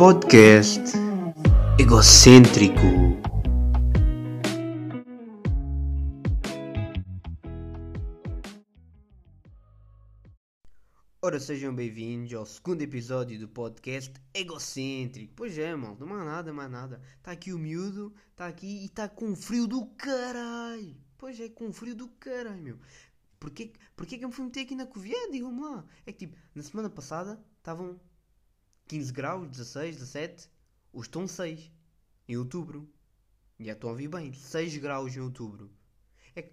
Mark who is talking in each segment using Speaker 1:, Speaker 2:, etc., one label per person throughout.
Speaker 1: Podcast egocêntrico. Ora, sejam bem-vindos ao segundo episódio do podcast egocêntrico. Pois é, mal, não há nada, mais nada. Está aqui o miúdo, está aqui e está com frio do caralho. Pois é, com frio do caralho, meu. Porquê, porquê que eu me fui meter aqui na Covilhã? Digam-me lá. É que tipo, na semana passada estavam 15 graus, 16, 17. Hoje estão 6. Em outubro. Já estou a ouvir bem. 6 graus em outubro. É que,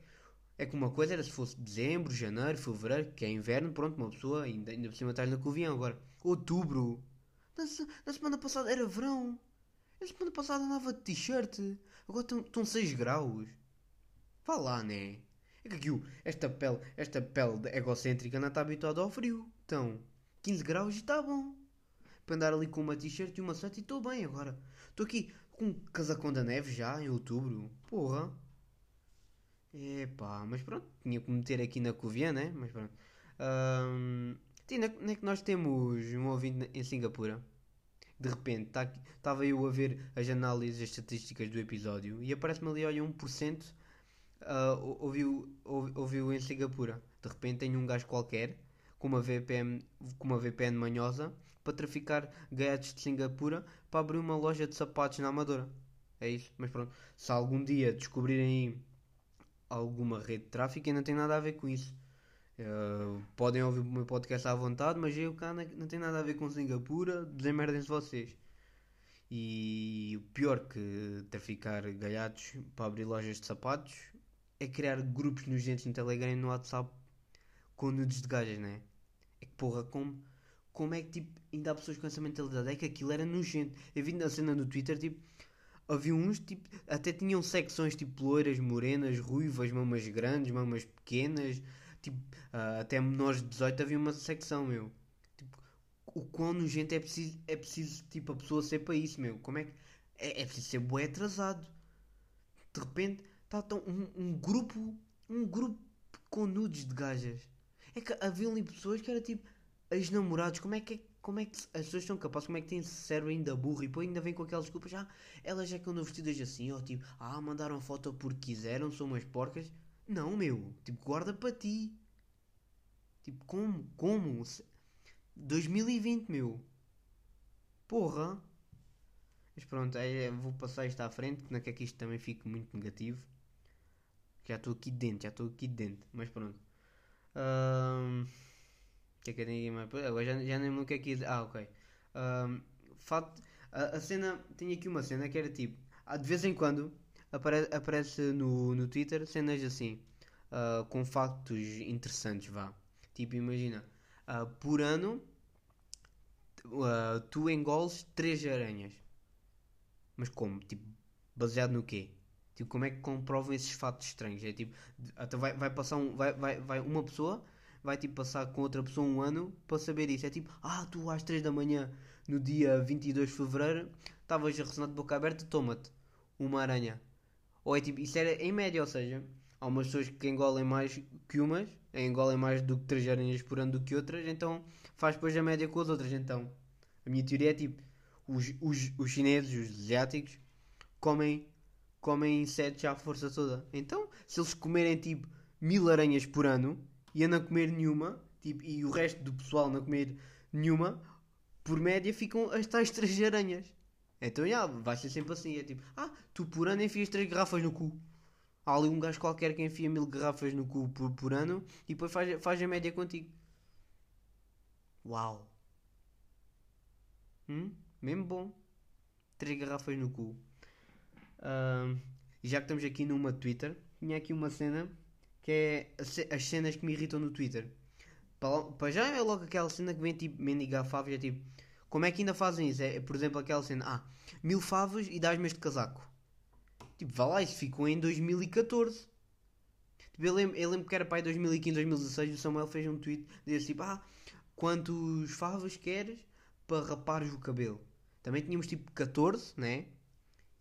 Speaker 1: é que uma coisa era se fosse dezembro, janeiro, fevereiro, que é inverno, pronto, uma pessoa ainda, ainda por cima na Covilhã. Agora, outubro. Na, na, semana passada era verão. Na semana passada andava de t-shirt. Agora estão 6 graus. Vá lá, né? É que esta pele, esta pele egocêntrica não está habituada ao frio. Então, 15 graus e está bom para andar ali com uma t-shirt e uma seta e estou bem agora. Estou aqui com um casacão da neve já em outubro. Porra. Epá, mas pronto, tinha que meter aqui na Covilhã, né? Mas pronto. Um, não é que nós temos um ouvinte em Singapura? De repente, estava tá, eu a ver as análises, as estatísticas do episódio e aparece-me ali, olha, 1% uh, ouviu, ouviu, em Singapura. De repente tem um gajo qualquer com uma VPN, com uma VPN manhosa para traficar gadgets de Singapura para abrir uma loja de sapatos na Amadora. É isso, mas pronto. Se algum dia descobrirem alguma rede de tráfico, não tem nada a ver com isso. Uh, podem ouvir o meu podcast à vontade, mas eu cá não, não tem nada a ver com Singapura, desemmerdem-se vocês. E o pior que traficar galhados para abrir lojas de sapatos é criar grupos nojentos no Telegram e no WhatsApp com nudes de gajas, né? É que porra, como como é que tipo, ainda há pessoas com essa mentalidade? É que aquilo era nojento. Eu vi na cena no Twitter, tipo, havia uns, tipo, até tinham secções tipo loiras, morenas, ruivas, mamas grandes, mamas pequenas, tipo, uh, até menores de 18 havia uma secção, meu. Tipo, o quão nojento é preciso, é preciso, tipo, a pessoa ser para isso, meu. Como é que. É, é preciso ser bué atrasado. De repente, está tão, um, um grupo, um grupo com nudes de gajas. É que havia ali pessoas que era tipo ex-namorados, como é que como é que as pessoas são capazes, como é que têm cérebro ainda burro e depois ainda vem com aquelas desculpas, ah, elas já que andam vestidas assim, ó, tipo, ah, mandaram foto porque quiseram, são umas porcas. Não, meu, tipo, guarda para ti. Tipo, como? Como? 2020, meu. Porra. Mas pronto, aí vou passar isto à frente, que não quer que isto também fique muito negativo. Já estou aqui dentro, já estou aqui dentro. Mas pronto. Um que é que eu tenho mais? Agora já, já nem lembro o que é que Ah, ok. Um, fato, a, a, cena. Tinha aqui uma cena que era tipo. De vez em quando apare, aparece no, no Twitter cenas assim. Uh, com factos interessantes, vá. Tipo, imagina. Uh, por ano. Uh, tu engoles 3 aranhas. Mas como? Tipo, baseado no quê? Tipo, como é que comprovam esses fatos estranhos? É tipo, até vai, vai passar um. Vai, vai, vai uma pessoa vai tipo passar com outra pessoa um ano para saber isso. É tipo, ah, tu às 3 da manhã, no dia 22 de fevereiro, estavas a ressonar de boca aberta, toma-te uma aranha. Ou é tipo, isso era em média, ou seja, há umas pessoas que engolem mais que umas, engolem mais do que 3 aranhas por ano do que outras, então faz depois a média com as outras. Então, a minha teoria é tipo, os, os, os chineses, os asiáticos, comem, comem insetos à força toda. Então, se eles comerem tipo mil aranhas por ano, e a não comer nenhuma, tipo, e o resto do pessoal não comer nenhuma, por média ficam as tais três aranhas. Então, já, vai ser sempre assim. É tipo, ah, tu por ano enfias três garrafas no cu. Há ali um gajo qualquer que enfia mil garrafas no cu por, por ano e depois faz, faz a média contigo. Uau! Hum? Mesmo bom. Três garrafas no cu. Uh, já que estamos aqui numa Twitter, tinha aqui uma cena que é as cenas que me irritam no Twitter. Para já é logo aquela cena que vem tipo mendigar favos, é tipo, como é que ainda fazem isso? É, por exemplo, aquela cena, ah, mil favos e dás-me este casaco. Tipo, vá lá, isso ficou em 2014. Tipo, eu, lembro, eu lembro que era para aí 2015, 2016, o Samuel fez um tweet, dizia tipo, ah, quantos favos queres para rapares o cabelo? Também tínhamos tipo 14, né?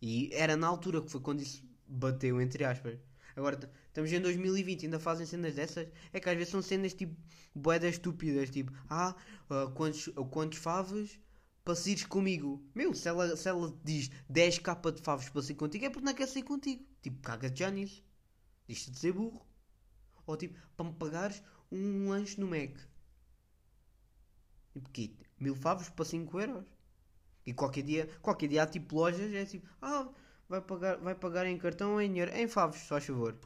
Speaker 1: E era na altura que foi quando isso bateu, entre aspas. Agora Estamos em 2020 ainda fazem cenas dessas. É que às vezes são cenas tipo boedas estúpidas, tipo, ah, uh, quantos, uh, quantos favos para saíres comigo? Meu, se ela, se ela diz 10 capa de favos para sair contigo, é porque não quer sair contigo. Tipo, caga já nisso. Diz-te de ser burro. Ou tipo, para me pagares um lanche no Mac. Tipo, que mil favos para 5 euros. E qualquer dia, qualquer dia há tipo lojas, é tipo, ah, vai pagar, vai pagar em cartão ou em dinheiro? Em favos, só a favor.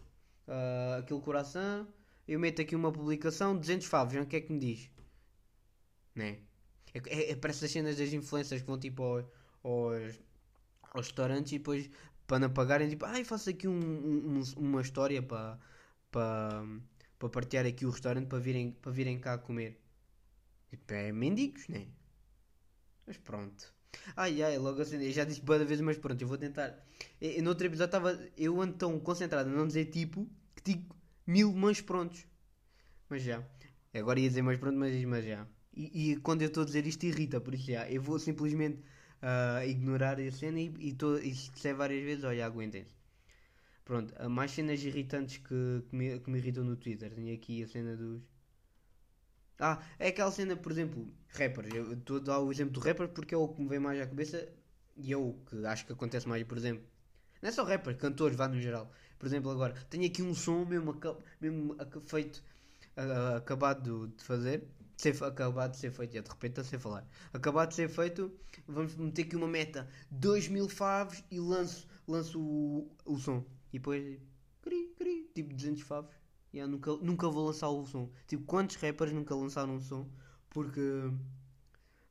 Speaker 1: Uh, aquele coração, eu meto aqui uma publicação, 200 favos, o que é que me diz? Né? É, é, é cenas das influências que vão tipo aos, aos, aos restaurantes e depois para não pagarem, tipo, ai, faço aqui um, um, uma história para, para, para partilhar aqui o restaurante para virem, para virem cá comer. Tipo, é mendigos, né? Mas pronto. Ai ai, logo assim, eu já disse boa vez, mas pronto, eu vou tentar. E, no outro episódio estava eu ando tão concentrado a não dizer tipo que digo mil mãos prontos. Mas já. Agora ia dizer mais pronto, mas, mas já. E, e quando eu estou a dizer isto irrita, por isso já. Eu vou simplesmente uh, ignorar a cena e, e, tô, e se disser várias vezes, olha, aguentem-se. Pronto, mais cenas irritantes que, que, me, que me irritam no Twitter. Tenho aqui a cena dos. Ah, é aquela cena, por exemplo, rappers. Eu estou a dar o exemplo do rapper porque é o que me vem mais à cabeça e é o que acho que acontece mais, por exemplo. Não é só rapper, cantores, vá no geral. Por exemplo, agora, tenho aqui um som mesmo, mesmo feito, uh, acabado de fazer, ser, acabado de ser feito, já de repente a ser falar, acabado de ser feito, vamos meter aqui uma meta, 2 mil favos e lanço, lanço o, o som. E depois, cri, cri, tipo 200 favos. Yeah, nunca, nunca vou lançar o som. Tipo, quantos rappers nunca lançaram um som porque,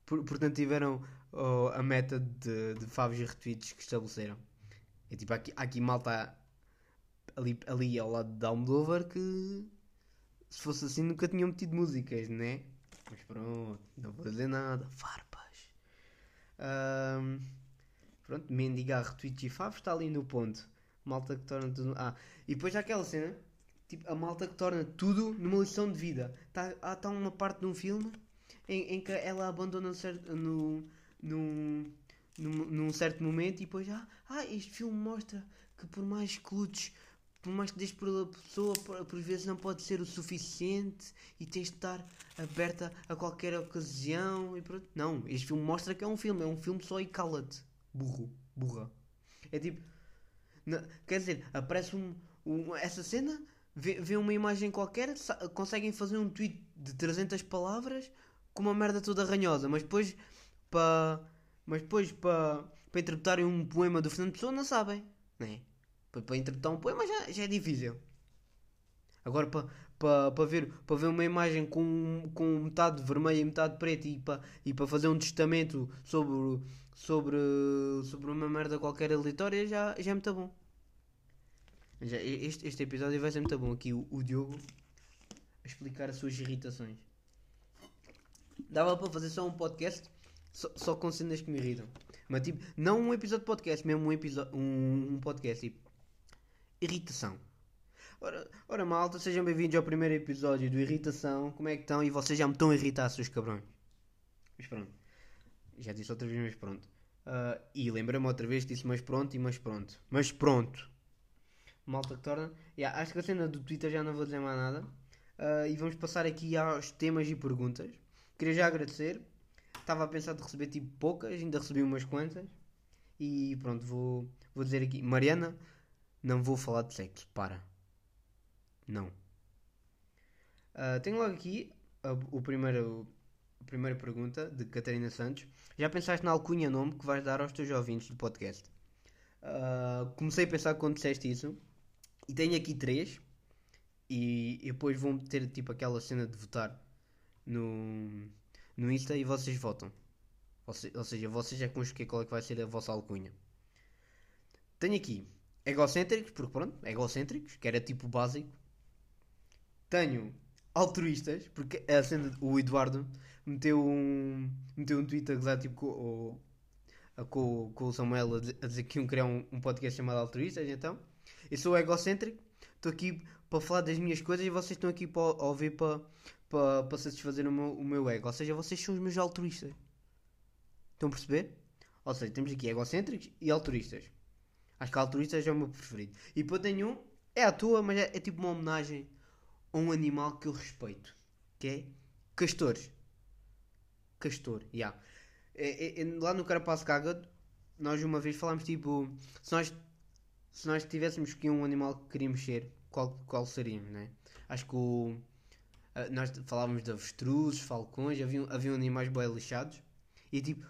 Speaker 1: por, portanto, tiveram oh, a meta de, de favos e retweets que estabeleceram. É tipo, aqui, aqui malta ali, ali ao lado de Almodóvar que se fosse assim nunca tinham metido músicas, né? Mas pronto, não vou dizer nada. Farpas. Um, pronto, mendigar retweets e favos está ali no ponto. Malta que torna tudo. Ah, e depois há aquela cena, tipo, a malta que torna tudo numa lição de vida. Está ah, tá uma parte de um filme em, em que ela abandona certo, no, no, num, num certo momento e depois, ah, ah, este filme mostra que por mais lutes, por mais que deixes pela pessoa, por, por vezes não pode ser o suficiente e tens de estar aberta a qualquer ocasião e pronto. Não, este filme mostra que é um filme, é um filme só e cala-te. Burro, burra. É tipo, não, quer dizer, aparece um, um, essa cena, vê, vê uma imagem qualquer, conseguem fazer um tweet de 300 palavras com uma merda toda ranhosa, mas depois para mas depois para para interpretarem um poema do Fernando Pessoa não sabem, né? Para, para interpretar um poema já, já é difícil. Agora para, para, para, ver, para ver uma imagem com, com metade vermelha e metade preta e para, e para fazer um testamento sobre, sobre, sobre uma merda qualquer aleatória já, já é muito bom. Já, este, este episódio vai ser muito bom aqui o, o Diogo a explicar as suas irritações. Dava para fazer só um podcast só, só com cenas que me irritam. Mas tipo, não um episódio de podcast, mesmo um, episódio, um, um podcast tipo. Irritação. Ora, ora malta, sejam bem-vindos ao primeiro episódio do Irritação. Como é que estão? E vocês já me estão a irritar, seus cabrões. Mas pronto. Já disse outra vez, mas pronto. Uh, e lembra-me outra vez, disse mas pronto e mas pronto. Mas pronto. Malta que torna. Yeah, acho que a cena do Twitter já não vou dizer mais nada. Uh, e vamos passar aqui aos temas e perguntas. Queria já agradecer. Estava a pensar de receber tipo poucas, ainda recebi umas quantas. E pronto, vou, vou dizer aqui. Mariana, não vou falar de sexo. Para. Não. Uh, tenho logo aqui a, o primeiro, a primeira pergunta de Catarina Santos. Já pensaste na alcunha nome que vais dar aos teus ouvintes do podcast? Uh, comecei a pensar quando disseste isso. E tenho aqui três. E, e depois vão ter tipo aquela cena de votar no, no Insta e vocês votam. Ou, se, ou seja, vocês é que vão qual é que vai ser a vossa alcunha. Tenho aqui egocêntricos, porque pronto, egocêntricos, que era tipo básico. Tenho altruístas, porque a cena, o Eduardo meteu um, meteu um tweet a gozar tipo com, com, com o Samuel a dizer, que iam criar um, um podcast chamado Altruístas, então. Eu sou egocêntrico, estou aqui para falar das minhas coisas e vocês estão aqui para ouvir para, para, para satisfazer o meu, o meu ego. Ou seja, vocês são os meus altruístas. Estão a perceber? Ou seja, temos aqui egocêntricos e altruístas. Acho que altruístas é o meu preferido. E depois tenho um É à toa, mas é, é tipo uma homenagem a um animal que eu respeito. Que é castores. Castor, já. Yeah. É, é, é, lá no Carapaço Caga, nós uma vez falámos tipo. Se nós, se nós tivéssemos que um animal que queríamos ser, qual, qual seríamos, né? Acho que o. Nós falávamos de avestruzes, falcões, havia, havia animais bem lixados. E tipo,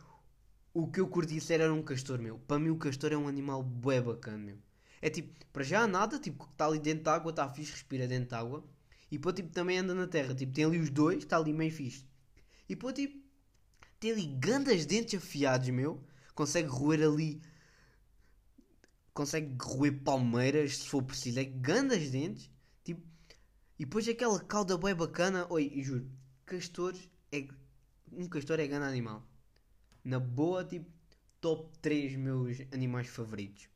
Speaker 1: o que eu curti ser era um castor, meu. Para mim, o castor é um animal bué bacana, meu. É tipo, para já nada, tipo, está ali dentro da água, está fixe, respira dentro da água. E pô, tipo, também anda na terra. Tipo, tem ali os dois, está ali meio fixe. E pô, tipo, tem ali grandes dentes afiados, meu. Consegue roer ali. Consegue roer palmeiras, se for preciso. É grandes dentes. Tipo, e depois aquela cauda bem bacana. Oi, juro, castores é. Um castor é grande animal. Na boa, tipo, top 3 meus animais favoritos.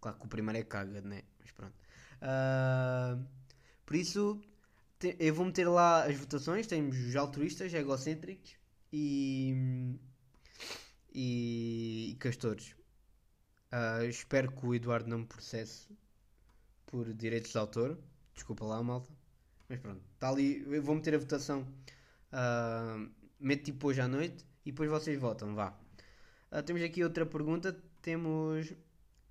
Speaker 1: Claro que o primeiro é caga, né? Mas pronto. Uh, por isso, te, eu vou meter lá as votações. Temos os altruístas, egocêntricos e, e castores. Uh, espero que o Eduardo não me processe por direitos de autor. Desculpa lá, malta. Mas pronto, está ali. Eu vou meter a votação. Uh, meto tipo hoje à noite e depois vocês votam. Vá. Uh, temos aqui outra pergunta. Temos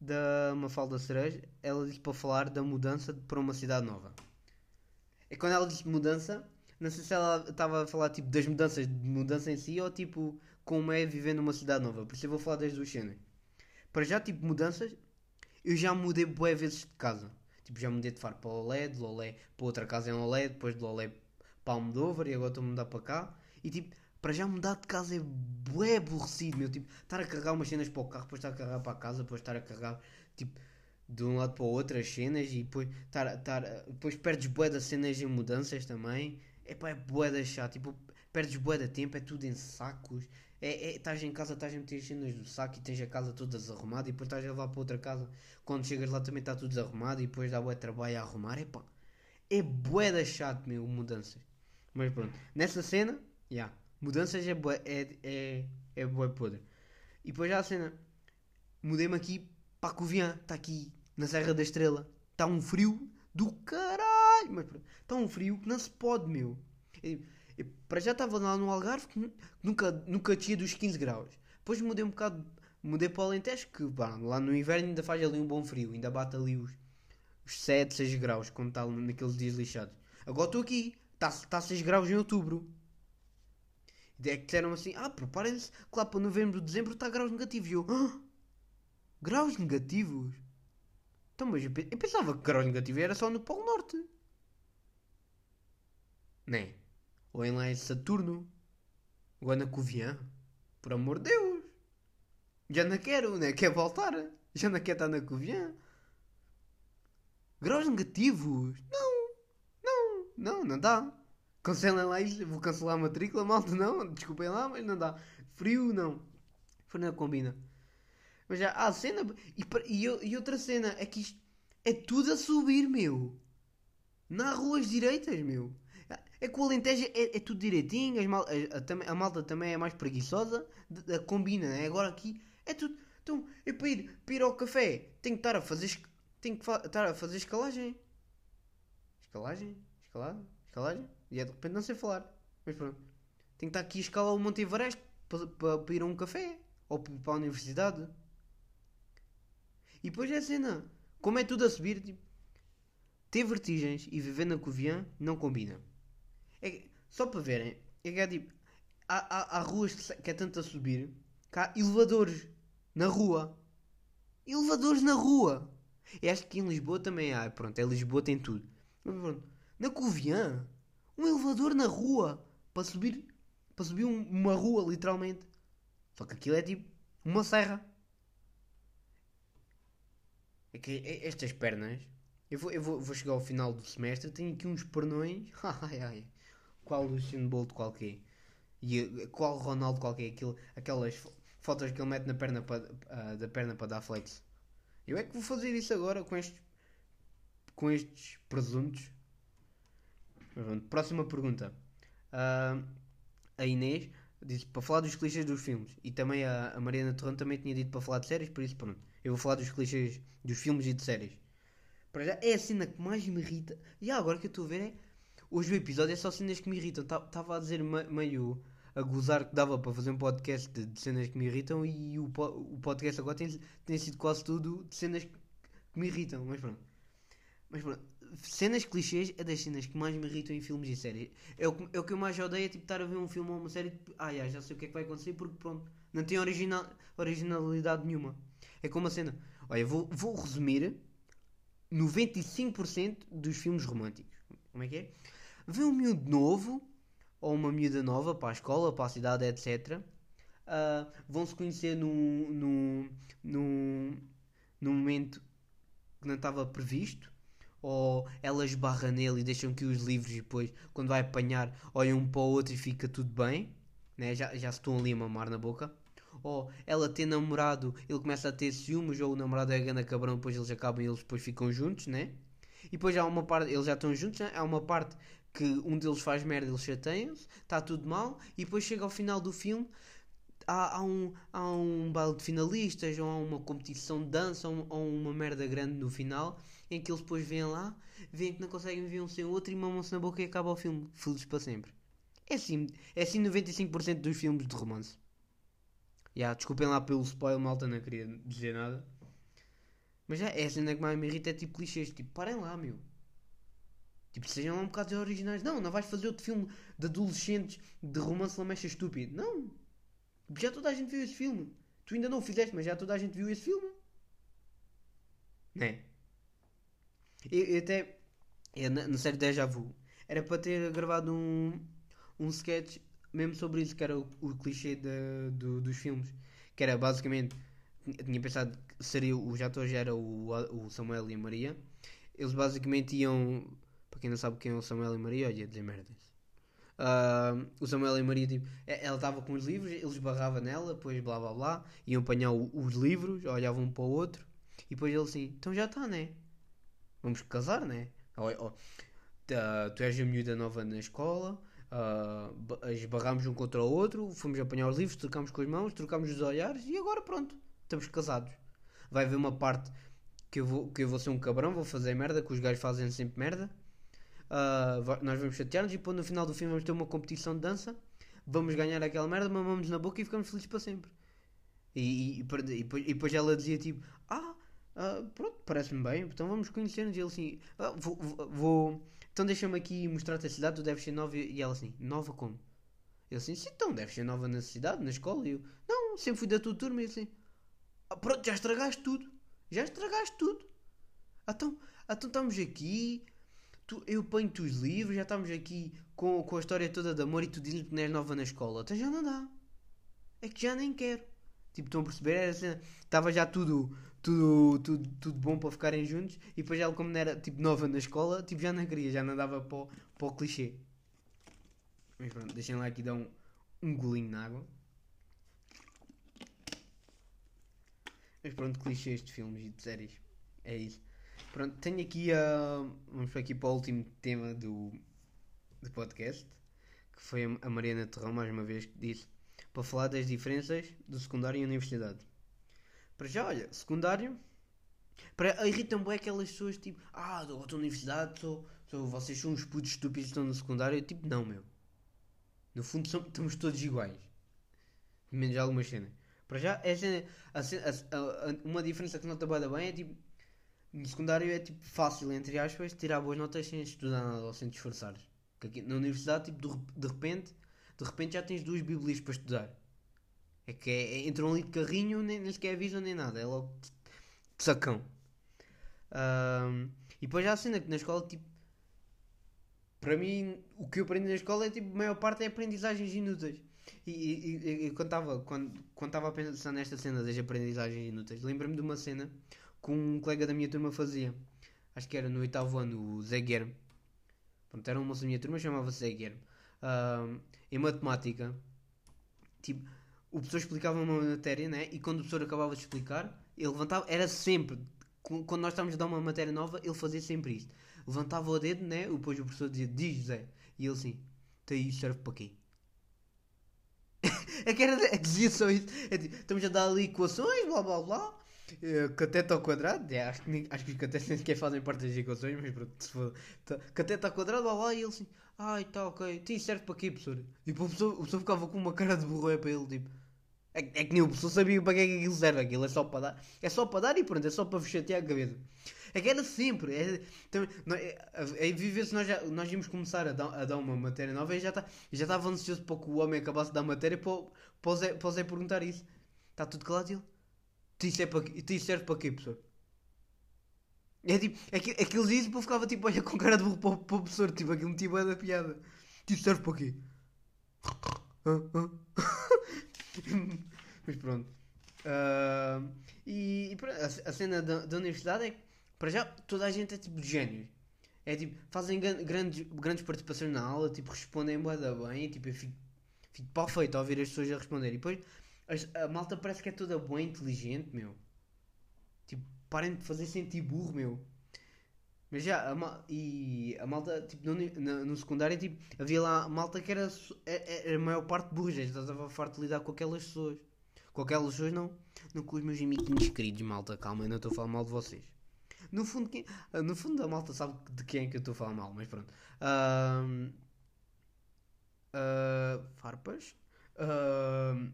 Speaker 1: da Mafalda Cereja, ela disse para falar da mudança para uma cidade nova. É quando ela disse mudança, não sei se ela estava a falar tipo das mudanças de mudança em si ou tipo como é viver numa cidade nova. Por isso eu vou falar das duas cenas. Para já, tipo, mudanças, eu já mudei boas vezes de casa. Tipo, já mudei de Faro para Lolé, de Lolé para outra casa em Lolé, depois de Lolé para Almodóvar e agora estou a mudar para cá. E tipo, para já mudar de casa é bué aborrecido, meu. Tipo, estar a carregar umas cenas para o carro, depois estar a carregar para a casa, depois estar a carregar, tipo, de um lado para o outro as cenas e depois, estar, estar, depois perdes bué das cenas em mudanças também. É pá, é bué da. Tipo, perdes bué da tempo, é tudo em sacos. É, é, estás em casa, estás a meter as cenas do saco e tens a casa toda desarrumada e depois estás a levar para outra casa. Quando chegas lá também está tudo desarrumado e depois dá bué trabalho a arrumar. É pá, é bué da chato, meu, mudanças. Mas pronto, nessa cena, já. Yeah Mudanças é bué, é, é, é bué podre. E depois já a cena. Mudei-me aqui para a Covilhã. Está aqui na Serra da Estrela. Está um frio do caralho. Mas está um frio que não se pode, meu. Eu, para já estava lá no Algarve que nunca, nunca tinha dos 15 graus. Depois mudei um bocado. Mudei para o Alentejo que pá, lá no inverno ainda faz ali um bom frio. Ainda bate ali os, os 7, 6 graus quando está naqueles dias lixados. Agora estou aqui. Está tá 6 graus em outubro. É que disseram assim: ah, preparem-se lá para novembro, dezembro está graus negativos. E eu: ah, graus negativos? Então, mas eu, eu pensava que graus negativos era só no Polo Norte. Né? Ou em lá em Saturno. Ou na Covilhã. Por amor de Deus. Já não quero, né? Quer voltar. Já não quer estar na Covilhã. Graus negativos? Não. Não. Não, não dá. Cancelem lá isso, vou cancelar a matrícula, malta, não, desculpem lá, mas não dá. Frio, não. Frio não combina. Mas já há cena. E, e, e, outra cena é que isto é tudo a subir, meu. Há ruas direitas, meu. É que o Alentejo é, é tudo direitinho, as mal, a, a, a, malta também é mais preguiçosa, de, de, combina, né? Agora aqui é tudo. Então, eu para ir, para ir ao café tenho que estar a fazer, tenho que estar a fazer escalagem. Escalagem? Escalagem? Escalagem? E é de repente não sei falar. Mas pronto. Tenho que estar aqui a escalar o Monte Everest para, para, para ir a um café. Ou para a universidade. E depois é a cena. Como é tudo a subir, tipo, ter vertigens e viver na Covilhã não combina. É, só para verem, é que é tipo, há, há, há ruas que é tanto a subir que há elevadores na rua. Elevadores na rua. E acho que em Lisboa também há. Pronto, é Lisboa tem tudo. Mas pronto, na Covilhã um elevador na rua para subir, para subir um, uma rua, literalmente. Só que aquilo é tipo uma serra. É que estas pernas. Eu vou, eu vou, vou chegar ao final do semestre, tenho aqui uns pernões. Ai ai. Qual Luciano Bolt qualquer. E qual Ronaldo qualquer. Aquilo, aquelas fotos que ele mete na perna uh, da perna para dar flex. Eu é que vou fazer isso agora com estes, com estes presuntos. Próxima pergunta. Uh, a Inês disse para falar dos clichês dos filmes. E também a, a Mariana Torrão também tinha dito para falar de séries, por isso pronto. Eu vou falar dos clichês dos filmes e de séries. Para já é a cena que mais me irrita. E agora que eu estou a ver é. Hoje o episódio é só cenas que me irritam. Estava a dizer meio a gozar que dava para fazer um podcast de, de cenas que me irritam e o, o podcast agora tem, tem sido quase tudo de cenas que, que me irritam. Mas pronto. Mas pronto. Cenas clichês é das cenas que mais me irritam em filmes e séries. É o, é o que eu mais odeio, é tipo estar a ver um filme ou uma série e tipo, ah, já, já sei o que é que vai acontecer porque pronto, não tem original, originalidade nenhuma. É como a cena. Olha, vou, vou resumir 95% dos filmes românticos. Como é que é? Vê um miúdo novo ou uma miúda nova para a escola, para a cidade, etc. Uh, ah, vão se conhecer num, num, num, num momento que não estava previsto ou ela esbarra nele e deixam que os livros depois, quando vai apanhar, olham um para o outro e fica tudo bem, né? já, já se estão ali a mamar na boca. Ou ela tem namorado, ele começa a ter ciúmes, ou o namorado é grande cabrão, depois eles acabam e eles depois ficam juntos, né? E depois há uma parte, eles já estão juntos, né? há uma parte que um deles faz merda, eles chateiam-se, está tudo mal, e depois chega ao final do filme, há, há, um, há um baile de finalistas, ou há uma competição de dança, ou, ou uma merda grande no final, em que eles depois vêm lá, veem que não conseguem viver um sem o outro e mamam-se na boca e acaba o filme, felizes para sempre. É assim, é assim 95% dos filmes de romance. Yeah, desculpem lá pelo spoiler, malta, não queria dizer nada. Mas já, é a cena que mais me irrita é tipo clichês. Tipo, parem lá, meu. Tipo, sejam um bocado originais. Não, não vais fazer outro filme de adolescentes de romance lamecha estúpido. Não. Tipo, já toda a gente viu esse filme. Tu ainda não o fizeste, mas já toda a gente viu esse filme. Né? Eu, eu até. Eu, na, na série Deja Vu. Era para ter gravado um, um sketch mesmo sobre isso, que era o, o clichê de, do, dos filmes. Que era basicamente. Eu tinha pensado que seria, os atores era o, o Samuel e a Maria. Eles basicamente iam. Para quem não sabe quem é o Samuel e Maria, olha, dizer merdas. Uh, o Samuel e Maria, tipo, ela estava com os livros, eles barravam nela, depois blá blá blá, iam apanhar o, os livros, olhavam um para o outro, e depois ele assim, então já está, né? Vamos casar, né? Ou, ou, tu és a miúda nova na escola, uh, esbarramos um contra o outro, fomos apanhar os livros, trocámos com as mãos, trocámos os olhares e agora pronto, estamos casados. Vai haver uma parte que eu vou, que eu vou ser um cabrão, vou fazer merda, que os gajos fazem sempre merda. Uh, nós vamos chatear-nos e depois no final do filme vamos ter uma competição de dança, vamos ganhar aquela merda, mamamos na boca e ficamos felizes para sempre. E, e, e, depois, e depois ela dizia tipo, ah, uh, pronto, parece-me bem, então vamos conhecer-nos. E ele assim, ah, vou, vou, vou então deixa-me aqui mostrar-te a cidade, tu deves ser nova. E ela assim, nova como? Ele assim, sim, então deves ser nova na cidade, na escola. E eu, não, sempre fui da tua turma. E assim, ah, pronto, já estragaste tudo. Já estragaste tudo. Então, então estamos aqui, tu, eu ponho-te os livros, já estamos aqui com, com a história toda de amor e tu dizes que não és nova na escola. Então já não dá. É que já nem quero. Tipo, estão a perceber? Era assim, estava já tudo tudo, tudo, tudo bom para ficarem juntos. E depois ela, como não era tipo nova na escola, tipo, já não queria, já não dava para, o, para o clichê. Mas pronto, deixem lá aqui dar um, um golinho na água. Mas pronto, clichês de filmes e de séries. É isso. Pronto, tenho aqui a. Uh, vamos aqui para o último tema do, do podcast. Que foi a Mariana Terrão, mais uma vez, que disse. Para falar das diferenças do secundário e universidade. Para já, olha, secundário. Para, irritam bem aquelas pessoas tipo, ah, estou na universidade, sou, sou, vocês são uns putos estúpidos que estão no secundário. Eu, tipo, não, meu. No fundo, somos, estamos todos iguais. Menos algumas cenas. Para já, é a, a, a, uma diferença que não trabalha bem é tipo, no secundário é tipo fácil, entre aspas, tirar boas notas sem estudar nada ou sem te esforçares. Aqui, na universidade, tipo, de, repente, de repente já tens duas biblias para estudar. É que é, é, entram ali de carrinho, nem, nem sequer avisam nem nada. É logo de sacão. Um, e depois já a cena que na escola, tipo, para mim, o que eu aprendi na escola é tipo, a maior parte é aprendizagens inúteis. E, e, e quando estava quando, quando a pensar nesta cena das aprendizagens inúteis, lembro-me de uma cena que um colega da minha turma fazia. Acho que era no oitavo ano, o Zé Guilherme. Pronto, era um moço da minha turma, chamava-se Zé Guilherme. Um, em matemática, tipo, o professor explicava uma matéria, né? E quando o professor acabava de explicar, ele levantava, era sempre, quando nós estávamos a dar uma matéria nova, ele fazia sempre isto. Levantava o dedo, né? Depois o professor dizia, diz José. E ele assim, isso serve para quê? é que era, é dizia só isso. É, tipo, estamos a dar ali equações, blá blá blá. Uh, catete ao quadrado, é, acho, que, acho que os catetes nem sequer fazem parte das equações, mas pronto, se for. Tá, catete ao quadrado, lá lá e ele assim, ai tá ok, tem certo para quê, professor? E tipo, o professor, o ficava com uma cara de burro para ele, tipo. É, é que nem o professor sabia para que é que aquilo serve, aquilo é só para dar, é só para dar e pronto, é só para vos chatear a cabeça. É que era sempre, é, também, não, é, é, é vezes nós, já, nós íamos começar a dar, a dar uma matéria nova e já, tá, já estava ansioso para que o homem acabasse de dar matéria para, para, para o Zé perguntar isso. Está tudo claro ele? Isso, é para, isso serve para quê, professor? É tipo, aquilo, é aquilo disse, eu ficava tipo, olha com cara de burro para, o professor, tipo, aquilo tipo é da piada. Isso serve para quê? Mas pronto. Uh, e, e a, a, cena da, da, universidade é que, para já, toda a gente é tipo de gênios. É tipo, fazem grandes, grandes participações na aula, tipo, respondem bem, tipo, eu fico, fico pau feito a ouvir as pessoas a responder. E depois, a, a malta parece que é toda boa, inteligente, meu. Tipo, parem de fazer sentir burro, meu. Mas já, a, e a malta, tipo, no, no, no, secundário, tipo, havia lá malta que era, era, é, era a maior parte burra, já estava farto de lidar com aquelas pessoas. Com aquelas pessoas, não. Não com os meus amiguinhos queridos, malta, calma, eu não estou a falar mal de vocês. No fundo, quem, no fundo a malta sabe de quem é que eu estou a falar mal, mas pronto. Uh, uh, farpas. Uh,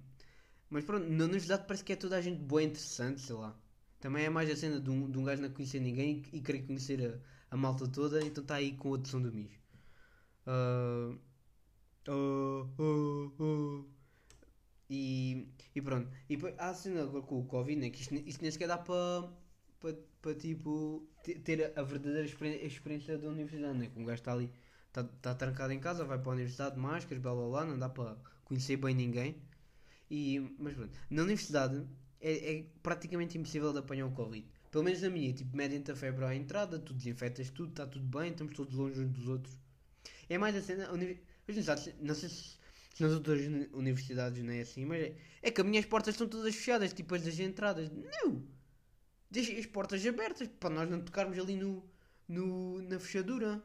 Speaker 1: mas pronto, na universidade parece que é toda a gente boa e interessante, sei lá. Também é mais a cena de um, de um gajo não conhecer ninguém e, querer conhecer a, a malta toda, então está aí com a som do mijo. Uh, uh, uh, e, e pronto. E há a cena agora com o Covid, né, que isto, isto nem sequer dá para para pa, tipo ter a verdadeira experiência da universidade, né? que um gajo está ali, está tá trancado em casa, vai para a universidade, máscaras, blá blá blá, não dá para conhecer bem ninguém. E, mas pronto, na universidade é, é, praticamente impossível de apanhar o Covid. Pelo menos na minha, tipo, medem-te a febre à entrada, tu desinfetas tudo, está tudo bem, estamos todos longe uns dos outros. É mais a cena, não sei se, se nas outras universidades não é assim, mas é, é que as minhas portas estão todas fechadas, tipo as das entradas. Não! Deixem as portas abertas para nós não tocarmos ali no, no, na fechadura.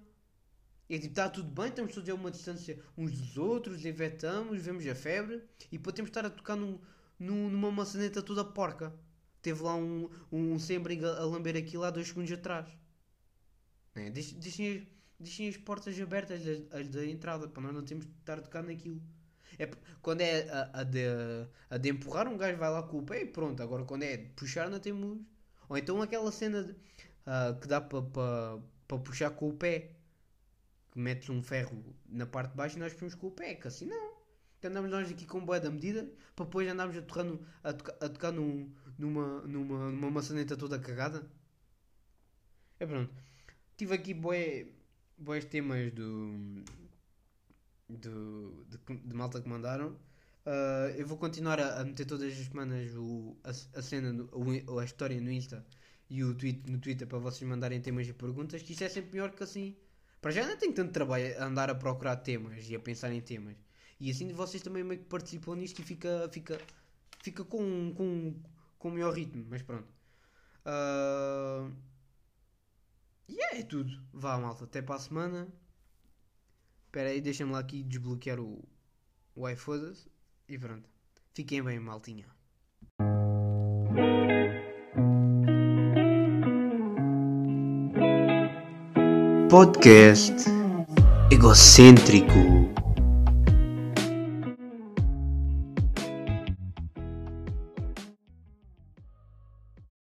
Speaker 1: E tipo, está tudo bem, estamos todos a uma distância uns dos outros, desinfetamos, vemos a febre e de estar a tocar num, num, numa maçaneta toda porca. Teve lá um, um sembrigo a, lamber aquilo há dois segundos atrás. É, deixem, deixem, deixem as portas abertas, as, as da entrada, para nós não temos de estar a tocar naquilo. É, quando é a, a, de, a de empurrar, um gajo vai lá com o pé e pronto. Agora, quando é de puxar, não temos. Ou então aquela cena de, uh, que dá para pa, pa puxar com o pé que metes um ferro na parte de baixo e nós puxamos com o pé, que assim não. Que andamos nós aqui com boa da medida para depois andarmos a tocar, a, a tocar num, numa, numa, numa maçaneta toda cagada. É pronto. Tive aqui boé, boés temas do, do, de, de malta que mandaram. Uh, eu vou continuar a, a, meter todas as semanas o, a, a cena, no, o, a história no Insta e o tweet, no Twitter para vocês mandarem temas e perguntas, que isso é sempre melhor que assim. Para já não tenho tanto trabalho a andar a procurar temas e a pensar em temas. E assim vocês também meio que participam nisto e fica, fica, fica com, com, com o melhor ritmo. Mas pronto. Uh... E yeah, é tudo. Vá, malta. Até para a semana. Espera aí, deixa-me lá aqui desbloquear o, o iPhone. E pronto. Fiquem bem, maltinha. Podcast egocêntrico.